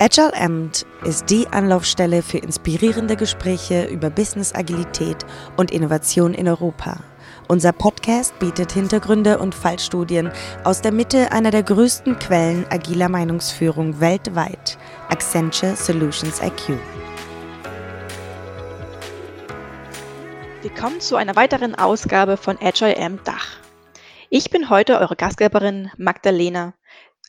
Agile Amt ist die Anlaufstelle für inspirierende Gespräche über Business Agilität und Innovation in Europa. Unser Podcast bietet Hintergründe und Fallstudien aus der Mitte einer der größten Quellen agiler Meinungsführung weltweit, Accenture Solutions IQ. Willkommen zu einer weiteren Ausgabe von Agile Amt Dach. Ich bin heute eure Gastgeberin Magdalena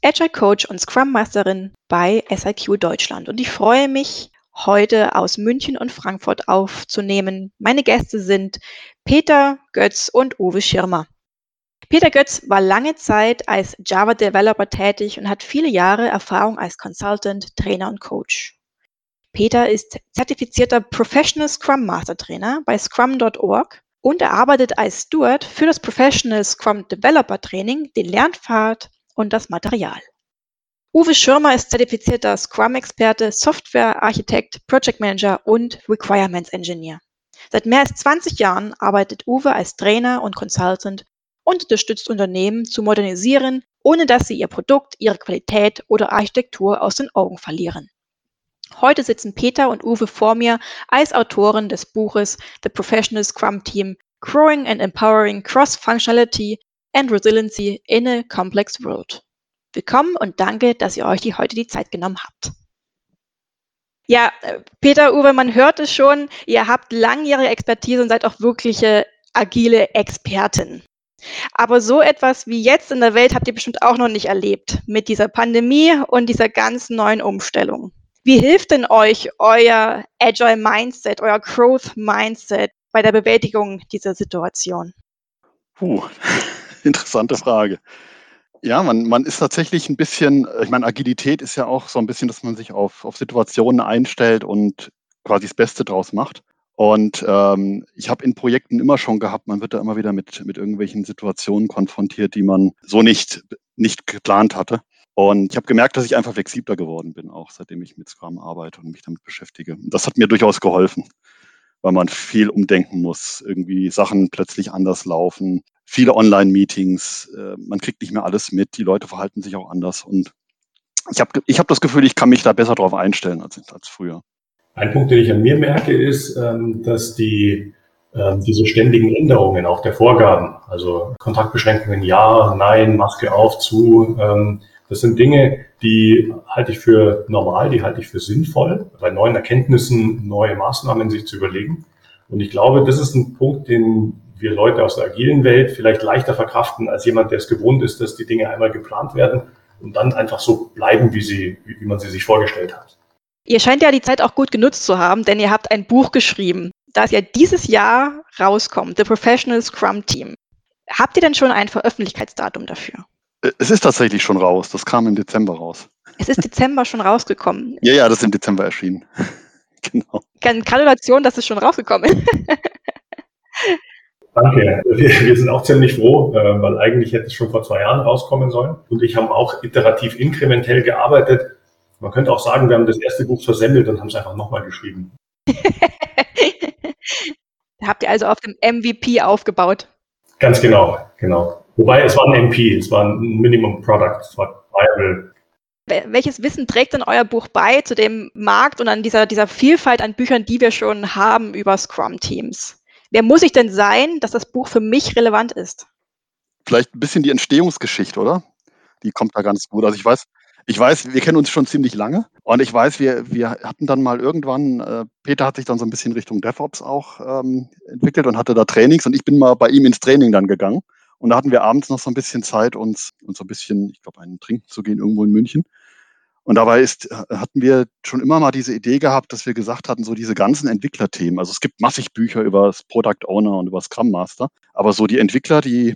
Agile Coach und Scrum Masterin bei SIQ Deutschland. Und ich freue mich, heute aus München und Frankfurt aufzunehmen. Meine Gäste sind Peter Götz und Uwe Schirmer. Peter Götz war lange Zeit als Java Developer tätig und hat viele Jahre Erfahrung als Consultant, Trainer und Coach. Peter ist zertifizierter Professional Scrum Master Trainer bei scrum.org und er arbeitet als Steward für das Professional Scrum Developer Training, den Lernpfad und das Material. Uwe Schirmer ist zertifizierter Scrum-Experte, Software-Architekt, Project Manager und Requirements Engineer. Seit mehr als 20 Jahren arbeitet Uwe als Trainer und Consultant und unterstützt Unternehmen zu modernisieren, ohne dass sie ihr Produkt, ihre Qualität oder Architektur aus den Augen verlieren. Heute sitzen Peter und Uwe vor mir als Autoren des Buches The Professional Scrum Team Growing and Empowering Cross-Functionality and Resiliency in a Complex World. Willkommen und danke, dass ihr euch die, heute die Zeit genommen habt. Ja, äh, Peter, Uwe, man hört es schon, ihr habt langjährige Expertise und seid auch wirkliche agile Experten. Aber so etwas wie jetzt in der Welt habt ihr bestimmt auch noch nicht erlebt mit dieser Pandemie und dieser ganz neuen Umstellung. Wie hilft denn euch euer Agile Mindset, euer Growth Mindset bei der Bewältigung dieser Situation? Puh, interessante Frage. Ja, man, man ist tatsächlich ein bisschen, äh, ich meine, Agilität ist ja auch so ein bisschen, dass man sich auf, auf Situationen einstellt und quasi das Beste draus macht. Und ähm, ich habe in Projekten immer schon gehabt, man wird da immer wieder mit, mit irgendwelchen Situationen konfrontiert, die man so nicht, nicht geplant hatte. Und ich habe gemerkt, dass ich einfach flexibler geworden bin, auch seitdem ich mit Scrum arbeite und mich damit beschäftige. Das hat mir durchaus geholfen, weil man viel umdenken muss, irgendwie Sachen plötzlich anders laufen, viele Online-Meetings, äh, man kriegt nicht mehr alles mit, die Leute verhalten sich auch anders und ich habe ich hab das Gefühl, ich kann mich da besser drauf einstellen als, als früher. Ein Punkt, den ich an mir merke, ist, ähm, dass die, ähm, diese ständigen Änderungen auch der Vorgaben, also Kontaktbeschränkungen ja, nein, Maske auf, zu, ähm, das sind Dinge, die halte ich für normal, die halte ich für sinnvoll, bei neuen Erkenntnissen neue Maßnahmen sich zu überlegen. Und ich glaube, das ist ein Punkt, den wir Leute aus der agilen Welt vielleicht leichter verkraften als jemand, der es gewohnt ist, dass die Dinge einmal geplant werden und dann einfach so bleiben, wie, sie, wie man sie sich vorgestellt hat. Ihr scheint ja die Zeit auch gut genutzt zu haben, denn ihr habt ein Buch geschrieben, das ja dieses Jahr rauskommt, The Professional Scrum Team. Habt ihr denn schon ein Veröffentlichkeitsdatum dafür? Es ist tatsächlich schon raus. Das kam im Dezember raus. Es ist Dezember schon rausgekommen. Ja, ja, das ist im Dezember erschienen. genau. Gratulation, dass es schon rausgekommen ist. Danke. Wir, wir, sind auch ziemlich froh, äh, weil eigentlich hätte es schon vor zwei Jahren rauskommen sollen. Und ich habe auch iterativ inkrementell gearbeitet. Man könnte auch sagen, wir haben das erste Buch versemmelt und haben es einfach nochmal geschrieben. habt ihr also auf dem MVP aufgebaut. Ganz genau, genau. Wobei es war ein MP, es war ein Minimum Product, es war viable. Welches Wissen trägt denn euer Buch bei zu dem Markt und an dieser, dieser Vielfalt an Büchern, die wir schon haben über Scrum-Teams? Wer muss ich denn sein, dass das Buch für mich relevant ist? Vielleicht ein bisschen die Entstehungsgeschichte, oder? Die kommt da ganz gut. Also ich weiß, ich weiß, wir kennen uns schon ziemlich lange und ich weiß, wir, wir hatten dann mal irgendwann, äh, Peter hat sich dann so ein bisschen Richtung DevOps auch ähm, entwickelt und hatte da Trainings und ich bin mal bei ihm ins Training dann gegangen und da hatten wir abends noch so ein bisschen Zeit, uns, uns so ein bisschen, ich glaube, einen Trinken zu gehen irgendwo in München. Und dabei ist, hatten wir schon immer mal diese Idee gehabt, dass wir gesagt hatten, so diese ganzen Entwicklerthemen, also es gibt massig Bücher über das Product Owner und über Scrum Master, aber so die Entwickler, die,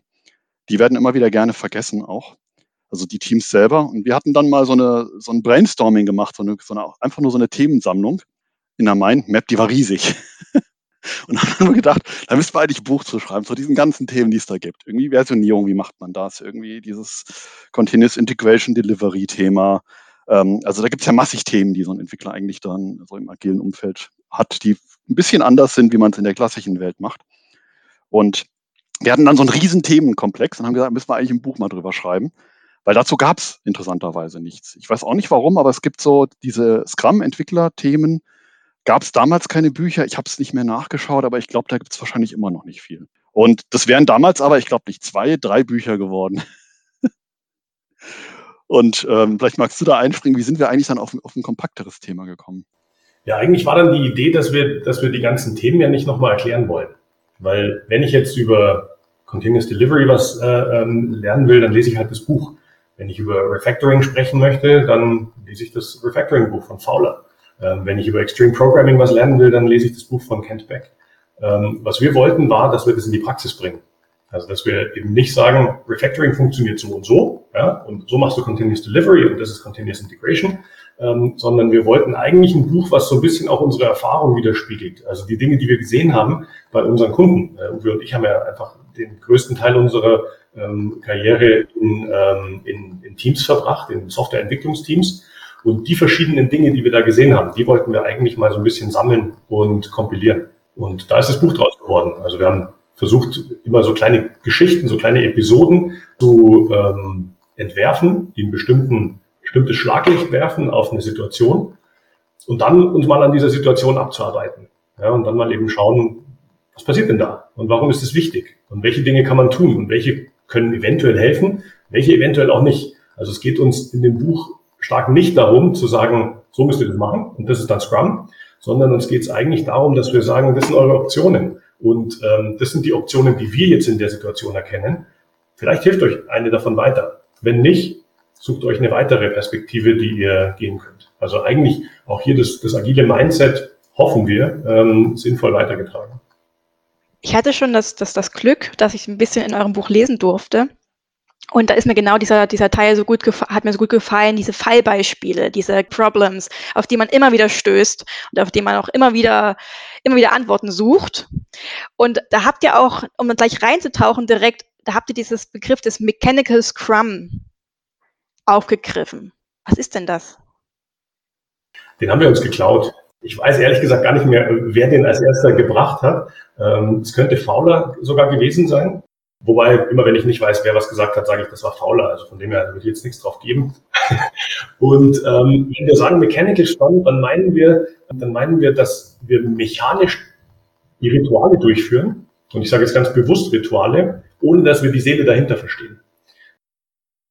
die werden immer wieder gerne vergessen auch. Also die Teams selber. Und wir hatten dann mal so, eine, so ein Brainstorming gemacht, so eine, so eine, einfach nur so eine Themensammlung in der Mindmap, die war riesig. und dann haben wir gedacht, da müssten wir eigentlich ein Buch zu schreiben, zu diesen ganzen Themen, die es da gibt. Irgendwie Versionierung, wie macht man das? Irgendwie dieses Continuous Integration Delivery Thema, ähm, also da gibt es ja massig Themen, die so ein Entwickler eigentlich dann so im agilen Umfeld hat, die ein bisschen anders sind, wie man es in der klassischen Welt macht. Und wir hatten dann so einen riesen Themenkomplex und haben gesagt, müssen wir eigentlich ein Buch mal drüber schreiben, Weil dazu gab es interessanterweise nichts. Ich weiß auch nicht warum, aber es gibt so diese Scrum-Entwickler-Themen. Gab es damals keine Bücher? Ich habe es nicht mehr nachgeschaut, aber ich glaube, da gibt es wahrscheinlich immer noch nicht viel. Und das wären damals aber, ich glaube, nicht zwei, drei Bücher geworden. Und ähm, vielleicht magst du da einspringen, wie sind wir eigentlich dann auf, auf ein kompakteres Thema gekommen? Ja, eigentlich war dann die Idee, dass wir, dass wir die ganzen Themen ja nicht nochmal erklären wollen. Weil wenn ich jetzt über Continuous Delivery was äh, ähm, lernen will, dann lese ich halt das Buch. Wenn ich über Refactoring sprechen möchte, dann lese ich das Refactoring-Buch von Fowler. Ähm, wenn ich über Extreme Programming was lernen will, dann lese ich das Buch von Kent Beck. Ähm, was wir wollten, war, dass wir das in die Praxis bringen. Also, dass wir eben nicht sagen, Refactoring funktioniert so und so, ja, und so machst du Continuous Delivery und das ist Continuous Integration, ähm, sondern wir wollten eigentlich ein Buch, was so ein bisschen auch unsere Erfahrung widerspiegelt. Also die Dinge, die wir gesehen haben bei unseren Kunden. Äh, Uwe und ich haben ja einfach den größten Teil unserer ähm, Karriere in, ähm, in, in Teams verbracht, in Softwareentwicklungsteams. Und die verschiedenen Dinge, die wir da gesehen haben, die wollten wir eigentlich mal so ein bisschen sammeln und kompilieren. Und da ist das Buch draus geworden. Also wir haben versucht, immer so kleine Geschichten, so kleine Episoden zu ähm, entwerfen, die ein bestimmten, bestimmtes Schlaglicht werfen auf eine Situation und dann uns mal an dieser Situation abzuarbeiten. Ja, und dann mal eben schauen, was passiert denn da und warum ist es wichtig und welche Dinge kann man tun und welche können eventuell helfen, welche eventuell auch nicht. Also es geht uns in dem Buch stark nicht darum zu sagen, so müsst ihr das machen und das ist dann Scrum, sondern uns geht es eigentlich darum, dass wir sagen, das sind eure Optionen. Und ähm, das sind die Optionen, die wir jetzt in der Situation erkennen. Vielleicht hilft euch eine davon weiter. Wenn nicht, sucht euch eine weitere Perspektive, die ihr gehen könnt. Also eigentlich auch hier das, das agile Mindset, hoffen wir, ähm, sinnvoll weitergetragen. Ich hatte schon das, das, das Glück, dass ich ein bisschen in eurem Buch lesen durfte. Und da ist mir genau dieser, dieser Teil so gut hat mir so gut gefallen, diese Fallbeispiele, diese Problems, auf die man immer wieder stößt und auf die man auch immer wieder, immer wieder Antworten sucht. Und da habt ihr auch, um gleich reinzutauchen, direkt, da habt ihr dieses Begriff des Mechanical Scrum aufgegriffen. Was ist denn das? Den haben wir uns geklaut. Ich weiß ehrlich gesagt gar nicht mehr, wer den als erster gebracht hat. Ähm, es könnte Fowler sogar gewesen sein. Wobei, immer wenn ich nicht weiß, wer was gesagt hat, sage ich, das war Fauler. Also von dem her würde ich jetzt nichts drauf geben. Und ähm, wenn wir sagen Mechanical Scrum, dann meinen wir, dann meinen wir, dass wir mechanisch die Rituale durchführen. Und ich sage jetzt ganz bewusst Rituale, ohne dass wir die Seele dahinter verstehen.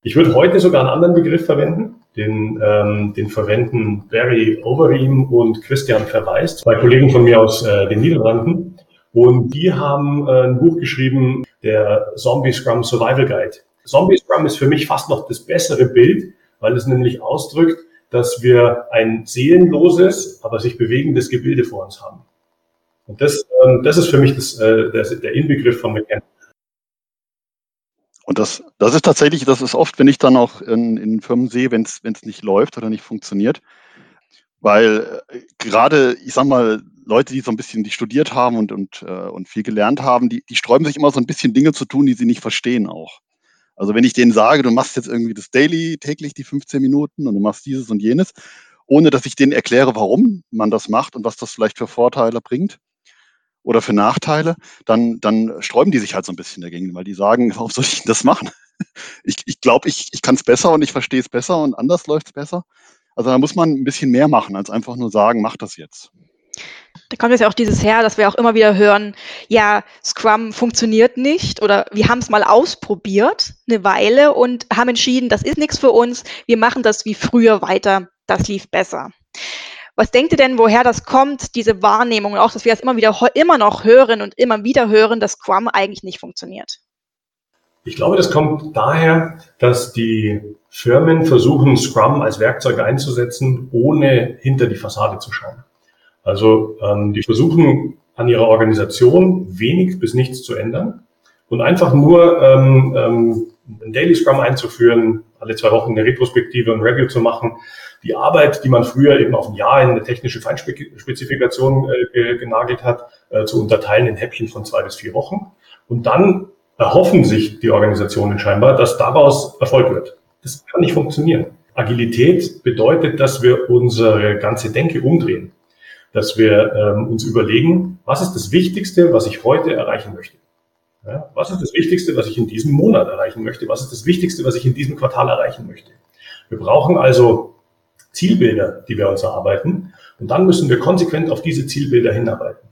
Ich würde heute sogar einen anderen Begriff verwenden. Den, ähm, den verwenden Barry Overeem und Christian Verweist, zwei Kollegen von mir aus äh, den Niederlanden. Und die haben äh, ein Buch geschrieben, der Zombie Scrum Survival Guide. Zombie Scrum ist für mich fast noch das bessere Bild, weil es nämlich ausdrückt, dass wir ein seelenloses, aber sich bewegendes Gebilde vor uns haben. Und das, ähm, das ist für mich das, äh, der, Inbegriff von Mechanics. Und das, das ist tatsächlich, das ist oft, wenn ich dann auch in, in Firmen sehe, wenn es nicht läuft oder nicht funktioniert, weil äh, gerade, ich sag mal, Leute, die so ein bisschen, die studiert haben und, und, äh, und viel gelernt haben, die, die sträuben sich immer so ein bisschen Dinge zu tun, die sie nicht verstehen auch. Also wenn ich denen sage, du machst jetzt irgendwie das Daily täglich die 15 Minuten und du machst dieses und jenes, ohne dass ich denen erkläre, warum man das macht und was das vielleicht für Vorteile bringt oder für Nachteile, dann, dann sträuben die sich halt so ein bisschen dagegen, weil die sagen, warum soll ich denn das machen? Ich, ich glaube, ich, ich kann es besser und ich verstehe es besser und anders läuft es besser. Also da muss man ein bisschen mehr machen, als einfach nur sagen, mach das jetzt da kommt jetzt ja auch dieses her, dass wir auch immer wieder hören, ja, Scrum funktioniert nicht oder wir haben es mal ausprobiert eine Weile und haben entschieden, das ist nichts für uns, wir machen das wie früher weiter, das lief besser. Was denkt ihr denn, woher das kommt, diese Wahrnehmung und auch, dass wir das immer wieder immer noch hören und immer wieder hören, dass Scrum eigentlich nicht funktioniert? Ich glaube, das kommt daher, dass die Firmen versuchen, Scrum als Werkzeug einzusetzen, ohne hinter die Fassade zu schauen. Also ähm, die versuchen an ihrer Organisation wenig bis nichts zu ändern und einfach nur ähm, ähm, ein Daily Scrum einzuführen, alle zwei Wochen eine Retrospektive und Review zu machen, die Arbeit, die man früher eben auf ein Jahr in eine technische Feinspezifikation äh, genagelt hat, äh, zu unterteilen in Häppchen von zwei bis vier Wochen. Und dann erhoffen sich die Organisationen scheinbar, dass daraus Erfolg wird. Das kann nicht funktionieren. Agilität bedeutet, dass wir unsere ganze Denke umdrehen dass wir ähm, uns überlegen, was ist das Wichtigste, was ich heute erreichen möchte. Ja, was ist das Wichtigste, was ich in diesem Monat erreichen möchte? Was ist das Wichtigste, was ich in diesem Quartal erreichen möchte? Wir brauchen also Zielbilder, die wir uns erarbeiten. Und dann müssen wir konsequent auf diese Zielbilder hinarbeiten.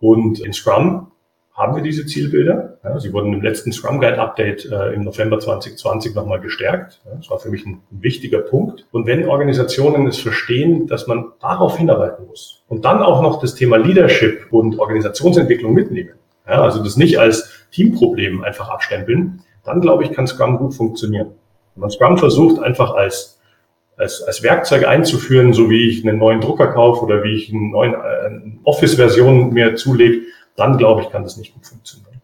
Und in Scrum haben wir diese Zielbilder. Ja, sie wurden im letzten Scrum Guide Update äh, im November 2020 nochmal gestärkt. Ja, das war für mich ein, ein, wichtiger Punkt. Und wenn Organisationen es verstehen, dass man darauf hinarbeiten muss und dann auch noch das Thema Leadership und Organisationsentwicklung mitnehmen, ja, also das nicht als Teamproblem einfach abstempeln, dann glaube ich, kann Scrum gut funktionieren. Wenn man Scrum versucht, einfach als als, als Werkzeug einzuführen, so wie ich einen neuen Drucker kaufe oder wie ich eine neue äh, Office-Version mir zulege, dann glaube ich, kann das nicht gut funktionieren.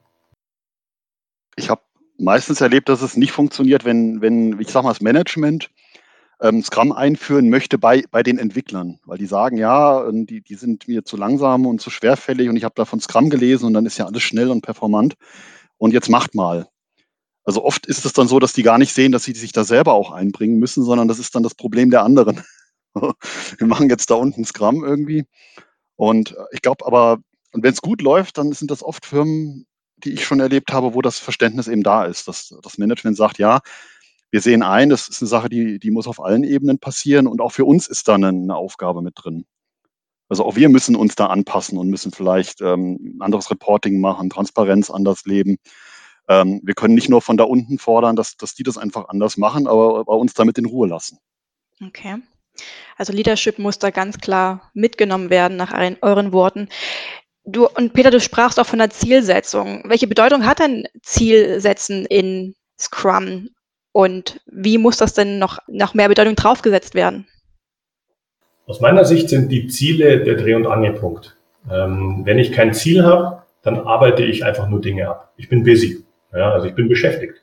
Ich habe meistens erlebt, dass es nicht funktioniert, wenn, wenn ich sage mal, das Management ähm, Scrum einführen möchte bei, bei den Entwicklern, weil die sagen, ja, die, die sind mir zu langsam und zu schwerfällig und ich habe davon Scrum gelesen und dann ist ja alles schnell und performant und jetzt macht mal. Also oft ist es dann so, dass die gar nicht sehen, dass sie sich da selber auch einbringen müssen, sondern das ist dann das Problem der anderen. Wir machen jetzt da unten Scrum irgendwie. Und ich glaube aber, und wenn es gut läuft, dann sind das oft Firmen, die ich schon erlebt habe, wo das Verständnis eben da ist, dass das Management sagt, ja, wir sehen ein, das ist eine Sache, die, die muss auf allen Ebenen passieren und auch für uns ist da eine, eine Aufgabe mit drin. Also auch wir müssen uns da anpassen und müssen vielleicht ähm, anderes Reporting machen, Transparenz anders leben. Ähm, wir können nicht nur von da unten fordern, dass, dass die das einfach anders machen, aber bei uns damit in Ruhe lassen. Okay. Also Leadership muss da ganz klar mitgenommen werden nach euren Worten. Du und Peter, du sprachst auch von der Zielsetzung. Welche Bedeutung hat denn Zielsetzen in Scrum und wie muss das denn noch, noch mehr Bedeutung draufgesetzt werden? Aus meiner Sicht sind die Ziele der Dreh- und Angelpunkt. Ähm, wenn ich kein Ziel habe, dann arbeite ich einfach nur Dinge ab. Ich bin busy. Ja, also ich bin beschäftigt.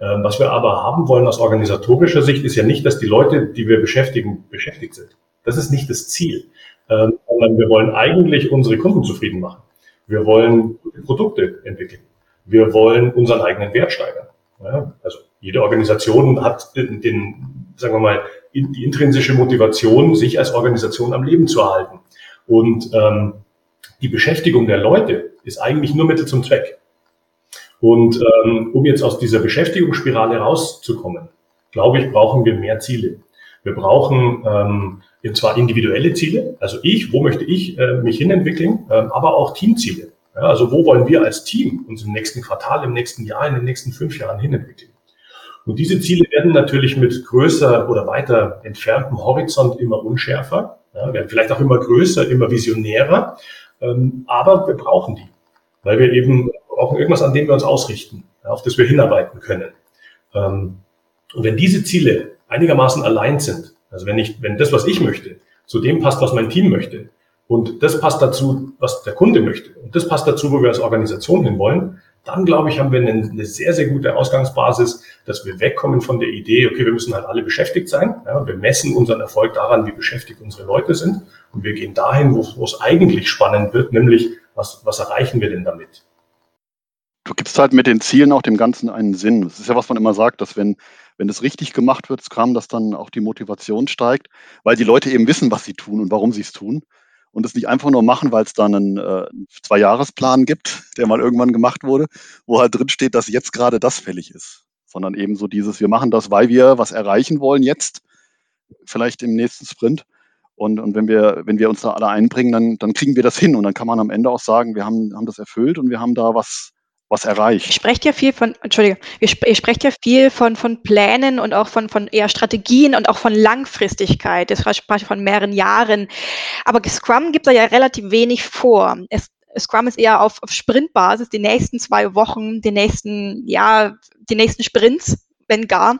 Ähm, was wir aber haben wollen aus organisatorischer Sicht ist ja nicht, dass die Leute, die wir beschäftigen, beschäftigt sind. Das ist nicht das Ziel ähm, sondern wir wollen eigentlich unsere Kunden zufrieden machen. Wir wollen Produkte entwickeln. Wir wollen unseren eigenen Wert steigern. Ja, also jede Organisation hat den, den, sagen wir mal, die intrinsische Motivation, sich als Organisation am Leben zu erhalten. Und ähm, die Beschäftigung der Leute ist eigentlich nur Mittel zum Zweck. Und ähm, um jetzt aus dieser Beschäftigungsspirale rauszukommen, glaube ich, brauchen wir mehr Ziele. Wir brauchen ähm, und zwar individuelle Ziele, also ich, wo möchte ich äh, mich hinentwickeln, äh, aber auch Teamziele. Ja, also wo wollen wir als Team uns im nächsten Quartal, im nächsten Jahr, in den nächsten fünf Jahren hinentwickeln. Und diese Ziele werden natürlich mit größer oder weiter entferntem Horizont immer unschärfer, ja, werden vielleicht auch immer größer, immer visionärer, ähm, aber wir brauchen die, weil wir eben brauchen irgendwas, an dem wir uns ausrichten, ja, auf das wir hinarbeiten können. Ähm, und wenn diese Ziele einigermaßen allein sind, also wenn ich, wenn das, was ich möchte, zu dem passt, was mein Team möchte, und das passt dazu, was der Kunde möchte, und das passt dazu, wo wir als Organisation hinwollen, dann glaube ich, haben wir eine, eine, sehr, sehr gute Ausgangsbasis, dass wir wegkommen von der Idee, okay, wir müssen halt alle beschäftigt sein. Ja, wir messen unseren Erfolg daran, wie beschäftigt unsere Leute sind. Und wir gehen dahin, wo, wo es eigentlich spannend wird, nämlich, was, was erreichen wir denn damit? Du gibst halt mit den Zielen auch dem Ganzen einen Sinn. Das ist ja, was man immer sagt, dass wenn, wenn es richtig gemacht wird, Scrum, dass dann auch die Motivation steigt, weil die Leute eben wissen, was sie tun und warum sie es tun. Und es nicht einfach nur machen, weil es dann einen äh, Zwei-Jahres-Plan gibt, der mal irgendwann gemacht wurde, wo halt drin steht, dass jetzt gerade das fällig ist. Sondern eben so dieses, wir machen das, weil wir was erreichen wollen jetzt, vielleicht im nächsten Sprint. Und, und wenn, wir, wenn wir uns da alle einbringen, dann, dann kriegen wir das hin. Und dann kann man am Ende auch sagen, wir haben, haben das erfüllt und wir haben da was, was erreicht. Ihr sprecht ja viel von, Entschuldige, ihr, ihr sprecht ja viel von, von Plänen und auch von, von eher Strategien und auch von Langfristigkeit. Das spreche von mehreren Jahren. Aber Scrum gibt da ja relativ wenig vor. Es, Scrum ist eher auf, auf Sprintbasis, die nächsten zwei Wochen, die nächsten, ja, die nächsten Sprints, wenn gar.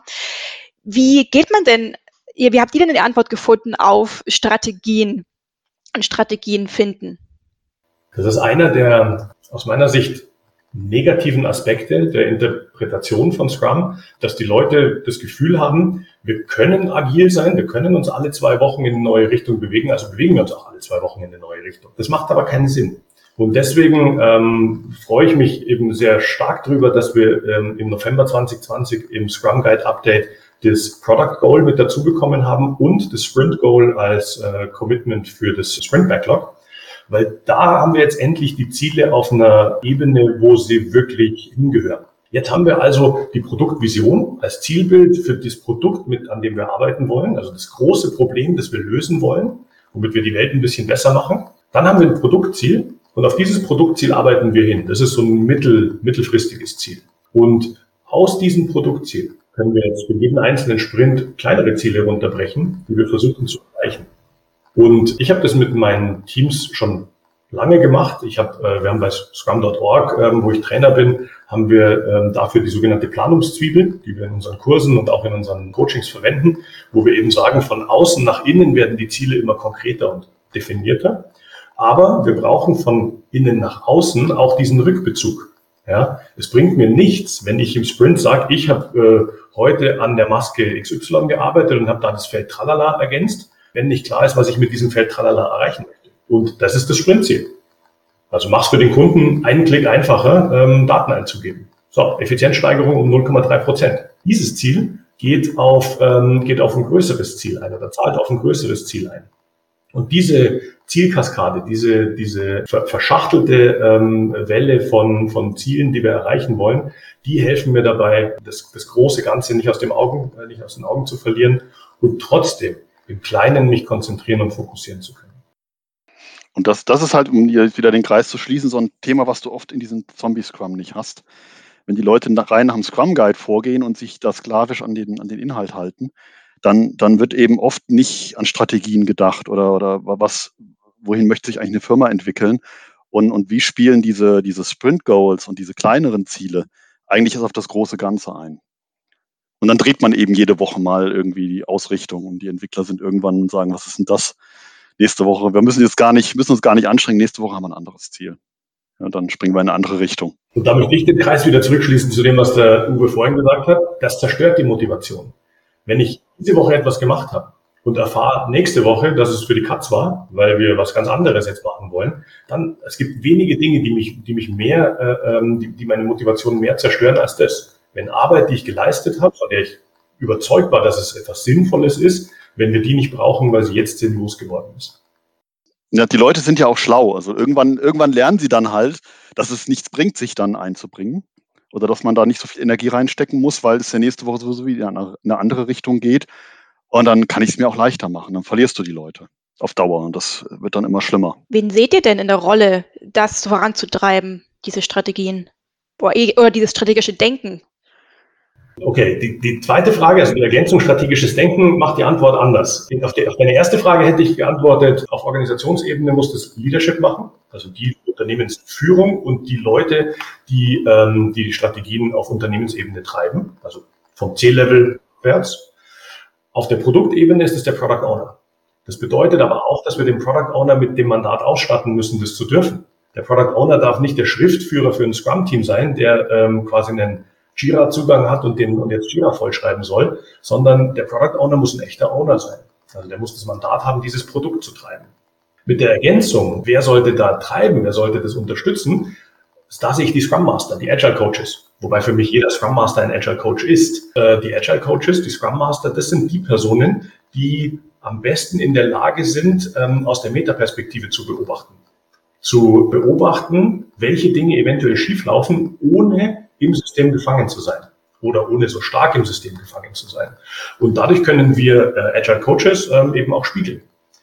Wie geht man denn, wie habt ihr denn die Antwort gefunden auf Strategien und Strategien finden? Das ist einer der aus meiner Sicht negativen Aspekte der Interpretation von Scrum, dass die Leute das Gefühl haben, wir können agil sein, wir können uns alle zwei Wochen in eine neue Richtung bewegen, also bewegen wir uns auch alle zwei Wochen in eine neue Richtung. Das macht aber keinen Sinn. Und deswegen ähm, freue ich mich eben sehr stark darüber, dass wir ähm, im November 2020 im Scrum Guide Update das Product Goal mit dazu bekommen haben und das Sprint Goal als äh, Commitment für das Sprint Backlog weil da haben wir jetzt endlich die Ziele auf einer Ebene, wo sie wirklich hingehören. Jetzt haben wir also die Produktvision als Zielbild für das Produkt, mit, an dem wir arbeiten wollen, also das große Problem, das wir lösen wollen, womit wir die Welt ein bisschen besser machen. Dann haben wir ein Produktziel und auf dieses Produktziel arbeiten wir hin. Das ist so ein mittel, mittelfristiges Ziel. Und aus diesem Produktziel können wir jetzt für jeden einzelnen Sprint kleinere Ziele runterbrechen, die wir versuchen zu erreichen. Und ich habe das mit meinen Teams schon lange gemacht. Ich habe, äh, wir haben bei Scrum.org, ähm, wo ich Trainer bin, haben wir ähm, dafür die sogenannte Planungszwiebel, die wir in unseren Kursen und auch in unseren Coachings verwenden, wo wir eben sagen, von außen nach innen werden die Ziele immer konkreter und definierter. Aber wir brauchen von innen nach außen auch diesen Rückbezug. Ja, es bringt mir nichts, wenn ich im Sprint sage, ich habe äh, heute an der Maske XY gearbeitet und habe da das Feld Tralala ergänzt, wenn nicht klar ist, was ich mit diesem Feld Tralala erreichen möchte. Und das ist das Sprintziel. Also mach's für den Kunden einen Klick einfacher, ähm, Daten einzugeben. So, Effizienzsteigerung um 0,3 Prozent. Dieses Ziel geht auf, ähm, geht auf ein größeres Ziel ein oder zahlt auf ein größeres Ziel ein. Und diese Zielkaskade, diese, diese verschachtelte ähm, Welle von, von Zielen, die wir erreichen wollen, die helfen mir dabei, das, das große Ganze nicht aus, dem Augen, äh, nicht aus den Augen zu verlieren und trotzdem im Kleinen mich konzentrieren und fokussieren zu können. Und das, das ist halt, um wieder den Kreis zu schließen, so ein Thema, was du oft in diesem Zombie-Scrum nicht hast. Wenn die Leute rein nach dem Scrum-Guide vorgehen und sich da sklavisch an den, an den Inhalt halten, dann, dann wird eben oft nicht an Strategien gedacht oder, oder was, wohin möchte sich eigentlich eine Firma entwickeln und, und wie spielen diese, diese Sprint-Goals und diese kleineren Ziele eigentlich auf das große Ganze ein. Und dann dreht man eben jede Woche mal irgendwie die Ausrichtung und die Entwickler sind irgendwann und sagen, was ist denn das? nächste Woche, wir müssen jetzt gar nicht, müssen uns gar nicht anstrengen, nächste Woche haben wir ein anderes Ziel. Ja, dann springen wir in eine andere Richtung. Und damit will ich den Kreis wieder zurückschließen zu dem, was der Uwe vorhin gesagt hat. Das zerstört die Motivation. Wenn ich diese Woche etwas gemacht habe und erfahre nächste Woche, dass es für die Katz war, weil wir was ganz anderes jetzt machen wollen, dann es gibt wenige Dinge, die mich, die mich mehr, äh, ähm, die, die meine Motivation mehr zerstören als das. Wenn Arbeit, die ich geleistet habe, von der ich überzeugt war, dass es etwas Sinnvolles ist, wenn wir die nicht brauchen, weil sie jetzt sinnlos geworden ist. Ja, die Leute sind ja auch schlau. Also irgendwann, irgendwann lernen sie dann halt, dass es nichts bringt, sich dann einzubringen. Oder dass man da nicht so viel Energie reinstecken muss, weil es ja nächste Woche sowieso wieder in eine andere Richtung geht. Und dann kann ich es mir auch leichter machen. Dann verlierst du die Leute auf Dauer. Und das wird dann immer schlimmer. Wen seht ihr denn in der Rolle, das voranzutreiben, diese Strategien? Oder dieses strategische Denken? Okay, die, die zweite Frage, also die Ergänzung strategisches Denken, macht die Antwort anders. Auf, die, auf deine erste Frage hätte ich geantwortet, auf Organisationsebene muss das Leadership machen, also die Unternehmensführung und die Leute, die ähm, die Strategien auf Unternehmensebene treiben, also vom C-Level wärts. Auf der Produktebene ist es der Product Owner. Das bedeutet aber auch, dass wir den Product Owner mit dem Mandat ausstatten müssen, das zu dürfen. Der Product Owner darf nicht der Schriftführer für ein Scrum-Team sein, der ähm, quasi einen Jira-Zugang hat und den und jetzt Jira vollschreiben soll, sondern der Product Owner muss ein echter Owner sein. Also der muss das Mandat haben, dieses Produkt zu treiben. Mit der Ergänzung, wer sollte da treiben, wer sollte das unterstützen, da sehe ich die Scrum Master, die Agile Coaches. Wobei für mich jeder Scrum Master ein Agile Coach ist. Äh, die Agile Coaches, die Scrum Master, das sind die Personen, die am besten in der Lage sind, ähm, aus der Metaperspektive zu beobachten. Zu beobachten, welche Dinge eventuell schieflaufen, ohne im System gefangen zu sein oder ohne so stark im System gefangen zu sein. Und dadurch können wir äh, Agile Coaches ähm, eben auch spiegeln.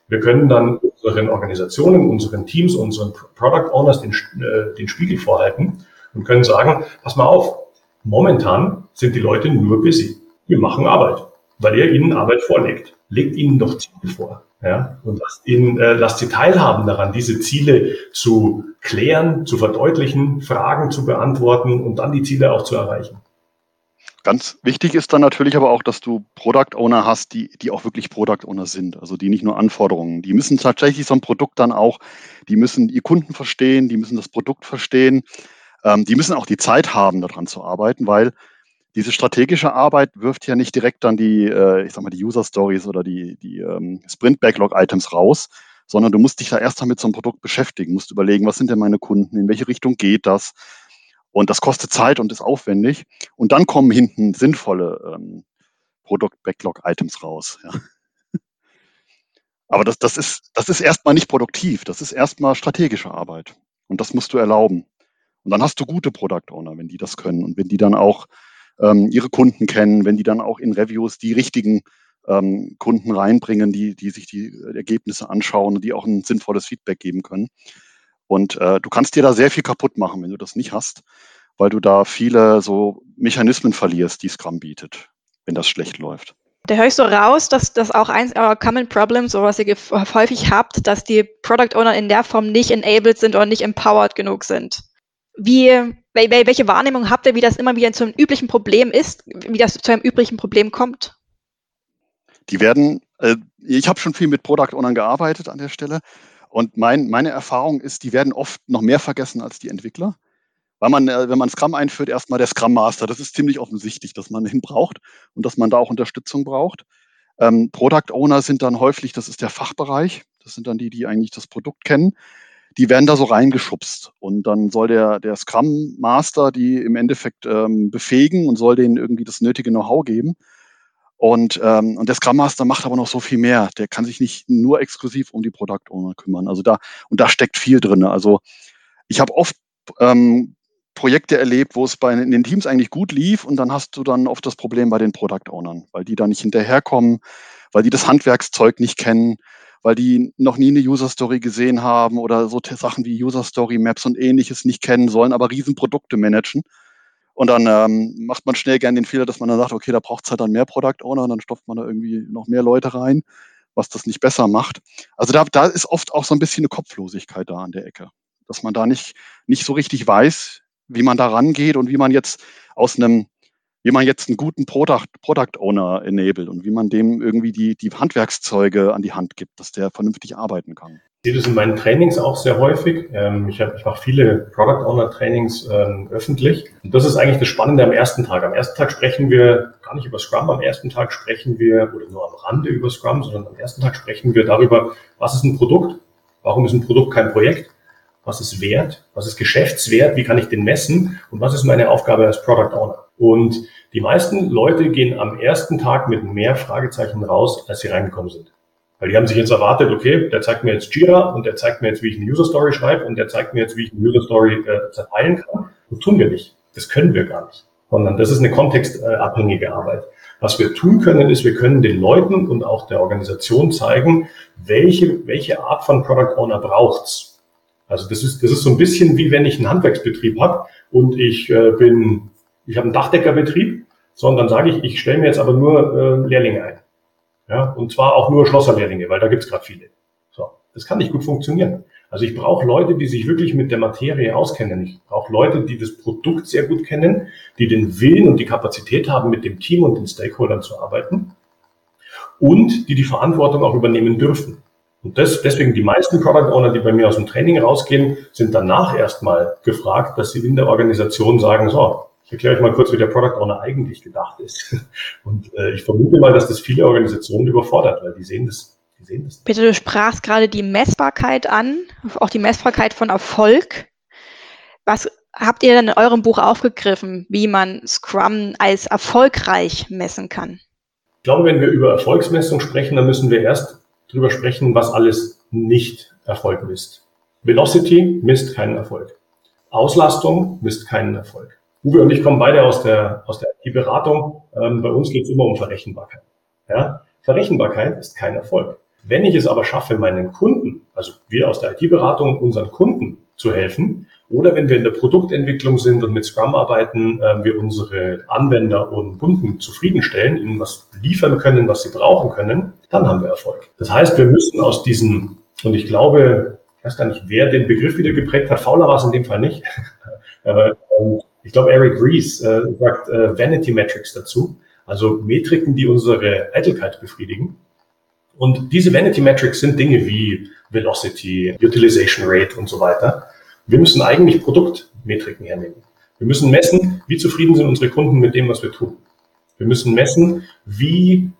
Wir können dann unseren Organisationen, unseren Teams, unseren Product Owners den, äh, den Spiegel vorhalten und können sagen, pass mal auf, momentan sind die Leute nur busy. Wir machen Arbeit, weil ihr ihnen Arbeit vorlegt. Legt ihnen doch Ziele vor. Ja, und lasst, ihn, äh, lasst sie teilhaben daran, diese Ziele zu klären, zu verdeutlichen, Fragen zu beantworten und dann die Ziele auch zu erreichen. Ganz wichtig ist dann natürlich aber auch, dass du Product Owner hast, die, die auch wirklich Product Owner sind, also die nicht nur Anforderungen, die müssen tatsächlich so ein Produkt dann auch, die müssen die Kunden verstehen, die müssen das Produkt verstehen, ähm, die müssen auch die Zeit haben, daran zu arbeiten, weil diese strategische Arbeit wirft ja nicht direkt dann die, äh, ich sag mal, die User Stories oder die, die ähm, Sprint Backlog Items raus, sondern du musst dich da erst mal mit so einem Produkt beschäftigen, musst überlegen, was sind denn meine Kunden, in welche Richtung geht das? Und das kostet Zeit und ist aufwendig. Und dann kommen hinten sinnvolle ähm, Produkt Backlog Items raus. Ja. Aber das, das, ist, das ist erstmal nicht produktiv, das ist erstmal strategische Arbeit. Und das musst du erlauben. Und dann hast du gute Product Owner, wenn die das können und wenn die dann auch ähm, ihre Kunden kennen, wenn die dann auch in Reviews die richtigen ähm, Kunden reinbringen, die, die sich die Ergebnisse anschauen und die auch ein sinnvolles Feedback geben können. Und äh, du kannst dir da sehr viel kaputt machen, wenn du das nicht hast, weil du da viele so Mechanismen verlierst, die Scrum bietet, wenn das schlecht läuft. Da höre ich so raus, dass das auch eins eurer Common Problems, so was ihr häufig habt, dass die Product Owner in der Form nicht enabled sind oder nicht empowered genug sind. Wie, welche Wahrnehmung habt ihr, wie das immer wieder zu einem üblichen Problem ist, wie das zu einem üblichen Problem kommt? Die werden, äh, ich habe schon viel mit Product Ownern gearbeitet an der Stelle und mein, meine Erfahrung ist, die werden oft noch mehr vergessen als die Entwickler. Weil man, äh, wenn man Scrum einführt, erstmal der Scrum Master. Das ist ziemlich offensichtlich, dass man den braucht und dass man da auch Unterstützung braucht. Ähm, Product Owner sind dann häufig, das ist der Fachbereich, das sind dann die, die eigentlich das Produkt kennen. Die werden da so reingeschubst und dann soll der, der Scrum Master die im Endeffekt ähm, befähigen und soll denen irgendwie das nötige Know-how geben. Und, ähm, und der Scrum Master macht aber noch so viel mehr. Der kann sich nicht nur exklusiv um die Product Owner kümmern. Also da, und da steckt viel drin. Also ich habe oft ähm, Projekte erlebt, wo es bei in den Teams eigentlich gut lief und dann hast du dann oft das Problem bei den Product Ownern, weil die da nicht hinterherkommen, weil die das Handwerkszeug nicht kennen, weil die noch nie eine User Story gesehen haben oder so Sachen wie User Story Maps und ähnliches nicht kennen sollen, aber Riesenprodukte managen. Und dann ähm, macht man schnell gern den Fehler, dass man dann sagt, okay, da braucht es halt dann mehr Product Owner und dann stopft man da irgendwie noch mehr Leute rein, was das nicht besser macht. Also da, da ist oft auch so ein bisschen eine Kopflosigkeit da an der Ecke, dass man da nicht, nicht so richtig weiß, wie man da rangeht und wie man jetzt aus einem wie man jetzt einen guten Product, Product Owner enabelt und wie man dem irgendwie die, die Handwerkszeuge an die Hand gibt, dass der vernünftig arbeiten kann. Ich sehe das in meinen Trainings auch sehr häufig. Ähm, ich, ich mache viele Product Owner Trainings ähm, öffentlich. Und das ist eigentlich das Spannende am ersten Tag. Am ersten Tag sprechen wir gar nicht über Scrum. Am ersten Tag sprechen wir, oder nur am Rande über Scrum, sondern am ersten Tag sprechen wir darüber, was ist ein Produkt? Warum ist ein Produkt kein Projekt? Was ist Wert? Was ist Geschäftswert? Wie kann ich den messen? Und was ist meine Aufgabe als Product Owner? Und die meisten Leute gehen am ersten Tag mit mehr Fragezeichen raus, als sie reingekommen sind. Weil die haben sich jetzt erwartet, okay, der zeigt mir jetzt Jira und der zeigt mir jetzt, wie ich eine User Story schreibe und der zeigt mir jetzt, wie ich eine User Story äh, zerteilen kann. Das tun wir nicht. Das können wir gar nicht. Sondern das ist eine kontextabhängige Arbeit. Was wir tun können, ist, wir können den Leuten und auch der Organisation zeigen, welche, welche Art von Product Owner braucht's. Also das ist, das ist so ein bisschen wie wenn ich einen Handwerksbetrieb habe und ich äh, bin ich habe einen Dachdeckerbetrieb, sondern sage ich, ich stelle mir jetzt aber nur äh, Lehrlinge ein. Ja, und zwar auch nur Schlosserlehrlinge, weil da gibt's gerade viele. So, das kann nicht gut funktionieren. Also ich brauche Leute, die sich wirklich mit der Materie auskennen. Ich brauche Leute, die das Produkt sehr gut kennen, die den Willen und die Kapazität haben, mit dem Team und den Stakeholdern zu arbeiten und die die Verantwortung auch übernehmen dürfen. Und das, deswegen die meisten Product Owner, die bei mir aus dem Training rausgehen, sind danach erstmal gefragt, dass sie in der Organisation sagen, so, ich erkläre euch mal kurz, wie der Product Owner eigentlich gedacht ist. Und äh, ich vermute mal, dass das viele Organisationen überfordert, weil die sehen das die sehen das. Peter, du sprachst gerade die Messbarkeit an, auch die Messbarkeit von Erfolg. Was habt ihr denn in eurem Buch aufgegriffen, wie man Scrum als erfolgreich messen kann? Ich glaube, wenn wir über Erfolgsmessung sprechen, dann müssen wir erst darüber sprechen, was alles nicht Erfolg misst. Velocity misst keinen Erfolg. Auslastung misst keinen Erfolg. Uwe und ich kommen beide aus der, aus der IT-Beratung. Ähm, bei uns geht es immer um Verrechenbarkeit. Ja? Verrechenbarkeit ist kein Erfolg. Wenn ich es aber schaffe, meinen Kunden, also wir aus der IT-Beratung, unseren Kunden zu helfen, oder wenn wir in der Produktentwicklung sind und mit Scrum arbeiten, äh, wir unsere Anwender und Kunden zufriedenstellen, ihnen was liefern können, was sie brauchen können, dann haben wir Erfolg. Das heißt, wir müssen aus diesem, und ich glaube, ich weiß gar nicht, wer den Begriff wieder geprägt hat, Fauler war es in dem Fall nicht, aber ähm, ich glaube, Eric Rees äh, sagt äh, Vanity Metrics dazu, also Metriken, die unsere Eitelkeit befriedigen. Und diese Vanity Metrics sind Dinge wie Velocity, Utilization Rate und so weiter. Wir müssen eigentlich Produktmetriken hernehmen. Wir müssen messen, wie zufrieden sind unsere Kunden mit dem, was wir tun. Wir müssen messen, wie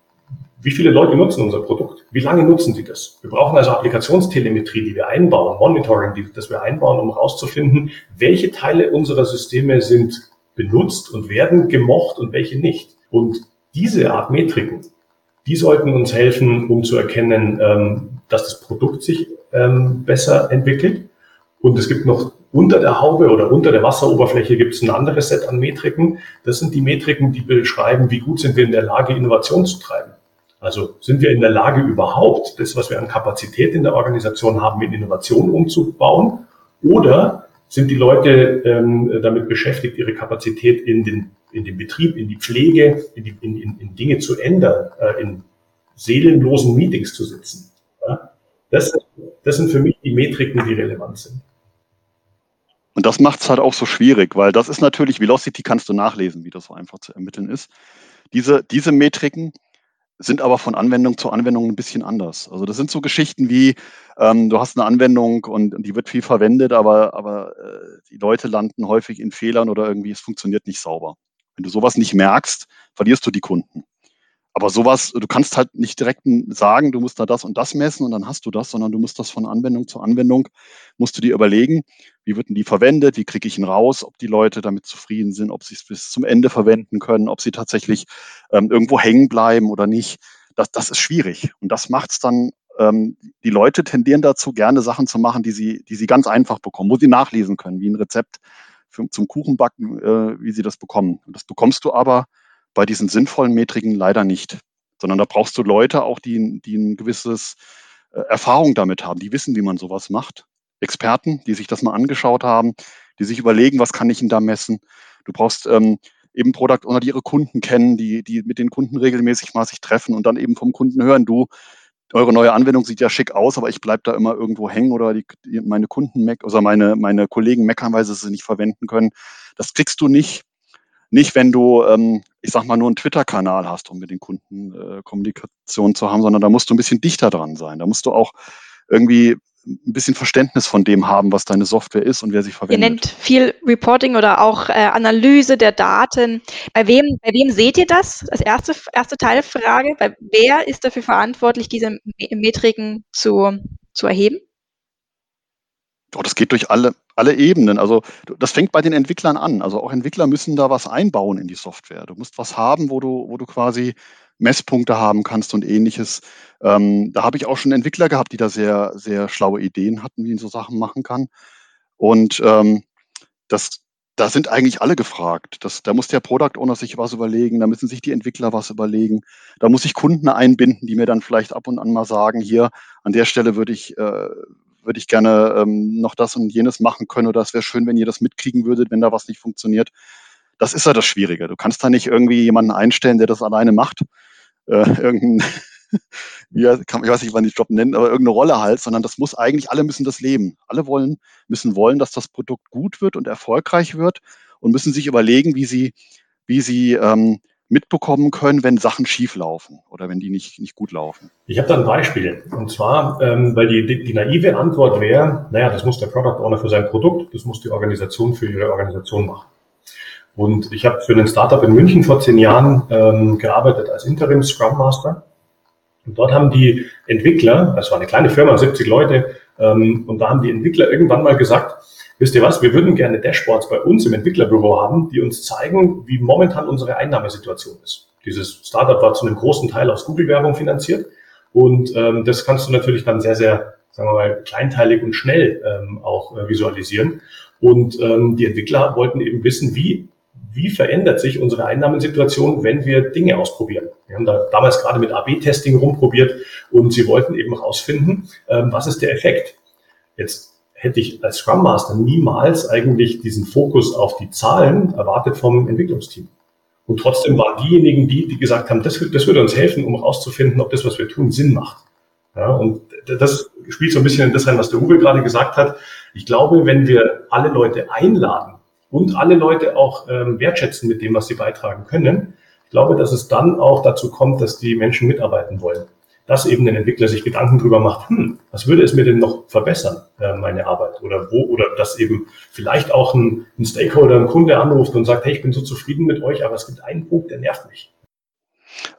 wie viele Leute nutzen unser Produkt? Wie lange nutzen sie das? Wir brauchen also Applikationstelemetrie, die wir einbauen, Monitoring, die, das wir einbauen, um herauszufinden, welche Teile unserer Systeme sind benutzt und werden gemocht und welche nicht. Und diese Art Metriken, die sollten uns helfen, um zu erkennen, ähm, dass das Produkt sich ähm, besser entwickelt. Und es gibt noch unter der Haube oder unter der Wasseroberfläche gibt es ein anderes Set an Metriken. Das sind die Metriken, die beschreiben, wie gut sind wir in der Lage, Innovation zu treiben. Also sind wir in der Lage überhaupt, das, was wir an Kapazität in der Organisation haben, in Innovation umzubauen? Oder sind die Leute ähm, damit beschäftigt, ihre Kapazität in den, in den Betrieb, in die Pflege, in, die, in, in, in Dinge zu ändern, äh, in seelenlosen Meetings zu sitzen? Ja? Das, das sind für mich die Metriken, die relevant sind. Und das macht es halt auch so schwierig, weil das ist natürlich, Velocity kannst du nachlesen, wie das so einfach zu ermitteln ist. Diese, diese Metriken, sind aber von Anwendung zu Anwendung ein bisschen anders. Also das sind so Geschichten wie, ähm, du hast eine Anwendung und, und, die wird viel verwendet, aber, aber äh, die Leute landen häufig in Fehlern oder irgendwie es funktioniert nicht sauber. Wenn du sowas nicht merkst, verlierst du die Kunden. Aber sowas, du kannst halt nicht direkt sagen, du musst da das und das messen und dann hast du das, sondern du musst das von Anwendung zu Anwendung, musst du dir überlegen, wie wird denn die verwendet, wie kriege ich ihn raus, ob die Leute damit zufrieden sind, ob sie es bis zum Ende verwenden können, ob sie tatsächlich ähm, irgendwo hängen bleiben oder nicht. Das, das ist schwierig. Und das macht es dann, ähm, die Leute tendieren dazu, gerne Sachen zu machen, die sie, die sie ganz einfach bekommen, wo sie nachlesen können, wie ein Rezept für, zum Kuchenbacken, äh, wie sie das bekommen. Und das bekommst du aber bei diesen sinnvollen Metriken leider nicht, sondern da brauchst du Leute auch, die, die ein gewisses äh, Erfahrung damit haben, die wissen, wie man sowas macht. Experten, die sich das mal angeschaut haben, die sich überlegen, was kann ich denn da messen. Du brauchst ähm, eben Product Owner, die ihre Kunden kennen, die, die mit den Kunden regelmäßig mal sich treffen und dann eben vom Kunden hören, du, eure neue Anwendung sieht ja schick aus, aber ich bleibe da immer irgendwo hängen oder die, meine Kunden meck, also meine, meine Kollegen meckern, weil sie sie nicht verwenden können. Das kriegst du nicht, nicht, wenn du, ähm, ich sag mal, nur einen Twitter-Kanal hast, um mit den Kunden äh, Kommunikation zu haben, sondern da musst du ein bisschen dichter dran sein. Da musst du auch irgendwie ein bisschen Verständnis von dem haben, was deine Software ist und wer sie verwendet. Ihr nennt viel Reporting oder auch äh, Analyse der Daten. Bei wem, bei wem seht ihr das? Als erste, erste Teilfrage. Bei wer ist dafür verantwortlich, diese Metriken zu, zu erheben? Oh, das geht durch alle, alle Ebenen. Also das fängt bei den Entwicklern an. Also auch Entwickler müssen da was einbauen in die Software. Du musst was haben, wo du, wo du quasi Messpunkte haben kannst und ähnliches. Ähm, da habe ich auch schon Entwickler gehabt, die da sehr, sehr schlaue Ideen hatten, wie man so Sachen machen kann. Und ähm, das, da sind eigentlich alle gefragt. Das, da muss der Product Owner sich was überlegen, da müssen sich die Entwickler was überlegen. Da muss ich Kunden einbinden, die mir dann vielleicht ab und an mal sagen, hier, an der Stelle würde ich, äh, würde ich gerne ähm, noch das und jenes machen können oder es wäre schön, wenn ihr das mitkriegen würdet, wenn da was nicht funktioniert. Das ist ja das Schwierige. Du kannst da nicht irgendwie jemanden einstellen, der das alleine macht. Äh, irgendein, ja, kann, ich weiß nicht, wann die Job nennen, aber irgendeine Rolle halt, sondern das muss eigentlich, alle müssen das leben. Alle wollen, müssen wollen, dass das Produkt gut wird und erfolgreich wird und müssen sich überlegen, wie sie, wie sie ähm, mitbekommen können, wenn Sachen schief laufen oder wenn die nicht, nicht gut laufen? Ich habe da ein Beispiel. Und zwar, ähm, weil die, die, die naive Antwort wäre, naja, das muss der Product Owner für sein Produkt, das muss die Organisation für ihre Organisation machen. Und ich habe für ein Startup in München vor zehn Jahren ähm, gearbeitet als Interim Scrum Master. Und dort haben die Entwickler, das war eine kleine Firma, 70 Leute, ähm, und da haben die Entwickler irgendwann mal gesagt, wisst ihr was, wir würden gerne Dashboards bei uns im Entwicklerbüro haben, die uns zeigen, wie momentan unsere Einnahmesituation ist. Dieses Startup war zu einem großen Teil aus Google-Werbung finanziert und ähm, das kannst du natürlich dann sehr, sehr, sagen wir mal, kleinteilig und schnell ähm, auch äh, visualisieren. Und ähm, die Entwickler wollten eben wissen, wie, wie verändert sich unsere Einnahmensituation, wenn wir Dinge ausprobieren. Wir haben da damals gerade mit AB-Testing rumprobiert und sie wollten eben herausfinden, ähm, was ist der Effekt. Jetzt hätte ich als Scrum Master niemals eigentlich diesen Fokus auf die Zahlen erwartet vom Entwicklungsteam. Und trotzdem waren diejenigen, die, die gesagt haben, das, das würde uns helfen, um herauszufinden, ob das, was wir tun, Sinn macht. Ja, und das spielt so ein bisschen in das rein, was der Uwe gerade gesagt hat. Ich glaube, wenn wir alle Leute einladen und alle Leute auch ähm, wertschätzen mit dem, was sie beitragen können, ich glaube, dass es dann auch dazu kommt, dass die Menschen mitarbeiten wollen dass eben ein Entwickler sich Gedanken drüber macht, hm, was würde es mir denn noch verbessern, äh, meine Arbeit? Oder wo, oder dass eben vielleicht auch ein, ein Stakeholder, ein Kunde anruft und sagt, hey, ich bin so zufrieden mit euch, aber es gibt einen Punkt, der nervt mich.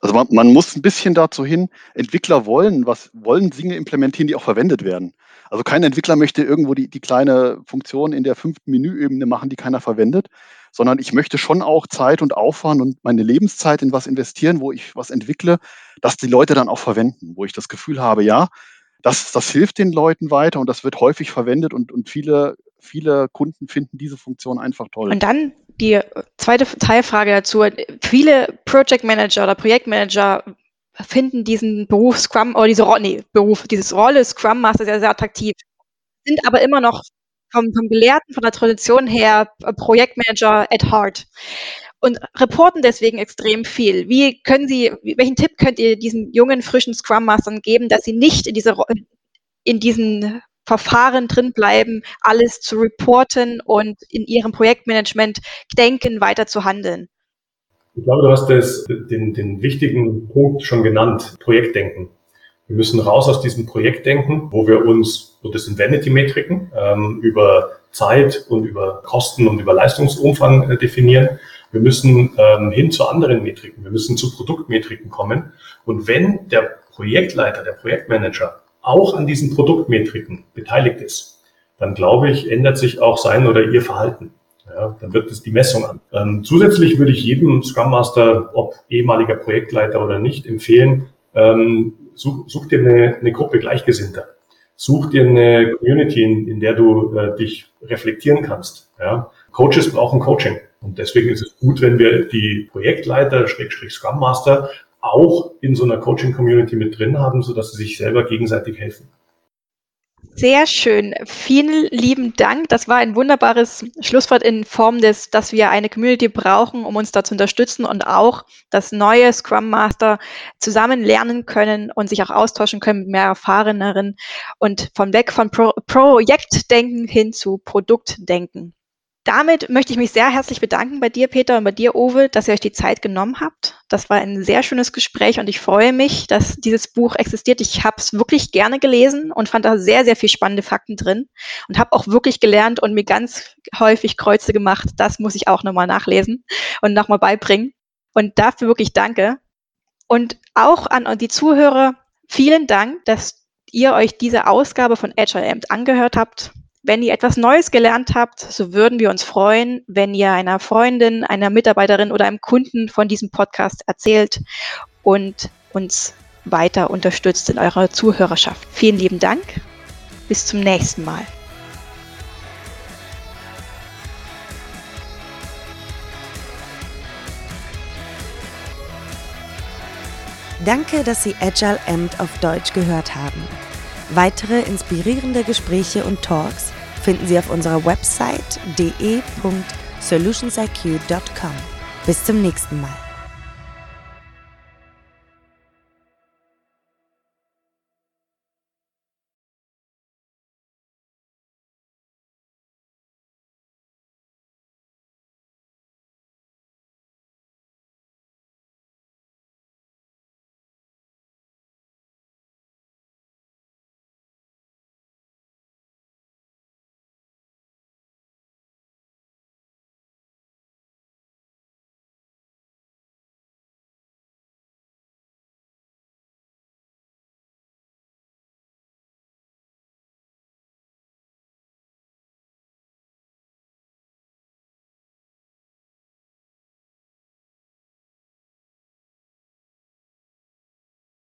Also man, man, muss ein bisschen dazu hin, Entwickler wollen, was wollen Dinge implementieren, die auch verwendet werden. Also kein Entwickler möchte irgendwo die, die kleine Funktion in der fünften Menüebene machen, die keiner verwendet, sondern ich möchte schon auch Zeit und Aufwand und meine Lebenszeit in was investieren, wo ich was entwickle, dass die Leute dann auch verwenden, wo ich das Gefühl habe, ja, das, das hilft den Leuten weiter und das wird häufig verwendet und, und viele, viele Kunden finden diese Funktion einfach toll. Und dann die zweite Teilfrage dazu. Viele Project Manager oder Projektmanager finden diesen Beruf Scrum oder diese Rolle, nee, Beruf, dieses Rolle Scrum Master sehr, sehr attraktiv, sind aber immer noch vom, vom Gelehrten, von der Tradition her Projektmanager at heart und reporten deswegen extrem viel. Wie können Sie, welchen Tipp könnt ihr diesen jungen, frischen Scrum Mastern geben, dass sie nicht in diese, in diesen Verfahren drin bleiben, alles zu reporten und in ihrem Projektmanagement denken, weiter zu handeln? Ich glaube, du hast das, den, den wichtigen Punkt schon genannt, Projektdenken. Wir müssen raus aus diesem Projektdenken, wo wir uns, und das sind Vanity-Metriken, ähm, über Zeit und über Kosten und über Leistungsumfang äh, definieren. Wir müssen ähm, hin zu anderen Metriken. Wir müssen zu Produktmetriken kommen. Und wenn der Projektleiter, der Projektmanager auch an diesen Produktmetriken beteiligt ist, dann glaube ich, ändert sich auch sein oder ihr Verhalten. Ja, dann wird es die Messung an. Ähm, zusätzlich würde ich jedem Scrum Master, ob ehemaliger Projektleiter oder nicht, empfehlen, ähm, such, such dir eine, eine Gruppe Gleichgesinnter. Such dir eine Community, in, in der du äh, dich reflektieren kannst. Ja? Coaches brauchen Coaching. Und deswegen ist es gut, wenn wir die Projektleiter, Schrägstrich Scrum Master, auch in so einer Coaching-Community mit drin haben, sodass sie sich selber gegenseitig helfen. Sehr schön. Vielen lieben Dank. Das war ein wunderbares Schlusswort in Form des, dass wir eine Community brauchen, um uns da zu unterstützen und auch das neue Scrum Master zusammen lernen können und sich auch austauschen können mit mehr Erfahreneren und von weg von Pro Projektdenken hin zu Produktdenken. Damit möchte ich mich sehr herzlich bedanken bei dir, Peter, und bei dir, Uwe, dass ihr euch die Zeit genommen habt. Das war ein sehr schönes Gespräch und ich freue mich, dass dieses Buch existiert. Ich habe es wirklich gerne gelesen und fand da sehr, sehr viel spannende Fakten drin und habe auch wirklich gelernt und mir ganz häufig Kreuze gemacht. Das muss ich auch nochmal nachlesen und nochmal beibringen. Und dafür wirklich danke. Und auch an die Zuhörer, vielen Dank, dass ihr euch diese Ausgabe von Agile Amt angehört habt. Wenn ihr etwas Neues gelernt habt, so würden wir uns freuen, wenn ihr einer Freundin, einer Mitarbeiterin oder einem Kunden von diesem Podcast erzählt und uns weiter unterstützt in eurer Zuhörerschaft. Vielen lieben Dank. Bis zum nächsten Mal. Danke, dass Sie Agile Amt auf Deutsch gehört haben. Weitere inspirierende Gespräche und Talks finden Sie auf unserer Website de.solutionsiq.com. Bis zum nächsten Mal.